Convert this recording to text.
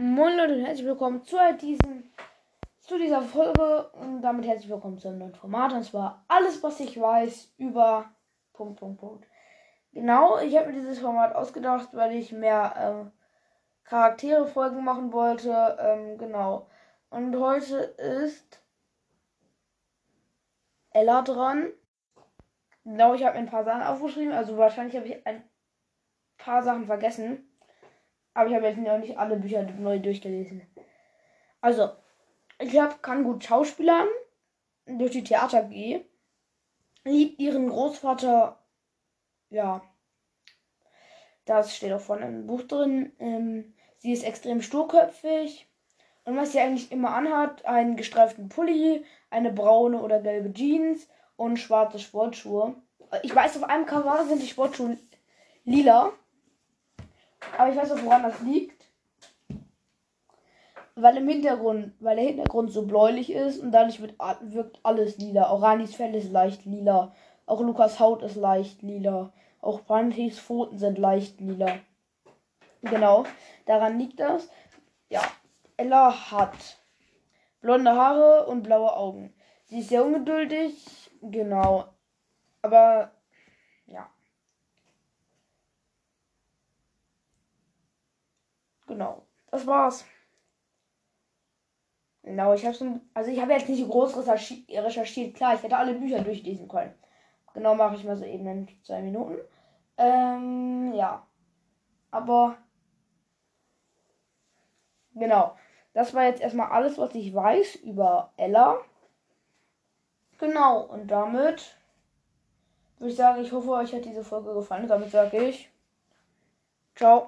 Moin Leute und herzlich willkommen zu, diesem, zu dieser Folge und damit herzlich willkommen zu einem neuen Format und zwar alles, was ich weiß über Punkt, Punkt, Punkt. Genau, ich habe mir dieses Format ausgedacht, weil ich mehr äh, Charaktere-Folgen machen wollte. Ähm, genau. Und heute ist Ella dran. Genau, ich habe mir ein paar Sachen aufgeschrieben, also wahrscheinlich habe ich ein paar Sachen vergessen. Aber ich habe jetzt noch nicht alle Bücher neu durchgelesen. Also, ich hab, kann gut Schauspielern durch die Theater gehe. Liebt ihren Großvater. Ja. Das steht auch vorne im Buch drin. Ähm, sie ist extrem sturköpfig. Und was sie eigentlich immer anhat, einen gestreiften Pulli, eine braune oder gelbe Jeans und schwarze Sportschuhe. Ich weiß, auf einem Cover sind die Sportschuhe lila. Aber ich weiß auch, woran das liegt. Weil im Hintergrund, weil der Hintergrund so bläulich ist und dadurch wird, wirkt alles lila. Auch Ranis Fell ist leicht lila. Auch Lukas Haut ist leicht lila. Auch Brantis Pfoten sind leicht lila. Genau, daran liegt das. Ja, Ella hat blonde Haare und blaue Augen. Sie ist sehr ungeduldig, genau. Aber ja. Genau. Das war's. Genau, ich habe schon. Also ich habe jetzt nicht groß recherchiert. Klar, ich hätte alle Bücher durchlesen können. Genau mache ich mal so eben in zwei Minuten. Ähm, ja. Aber. Genau. Das war jetzt erstmal alles, was ich weiß über Ella. Genau, und damit würde ich sagen, ich hoffe, euch hat diese Folge gefallen. damit sage ich. Ciao.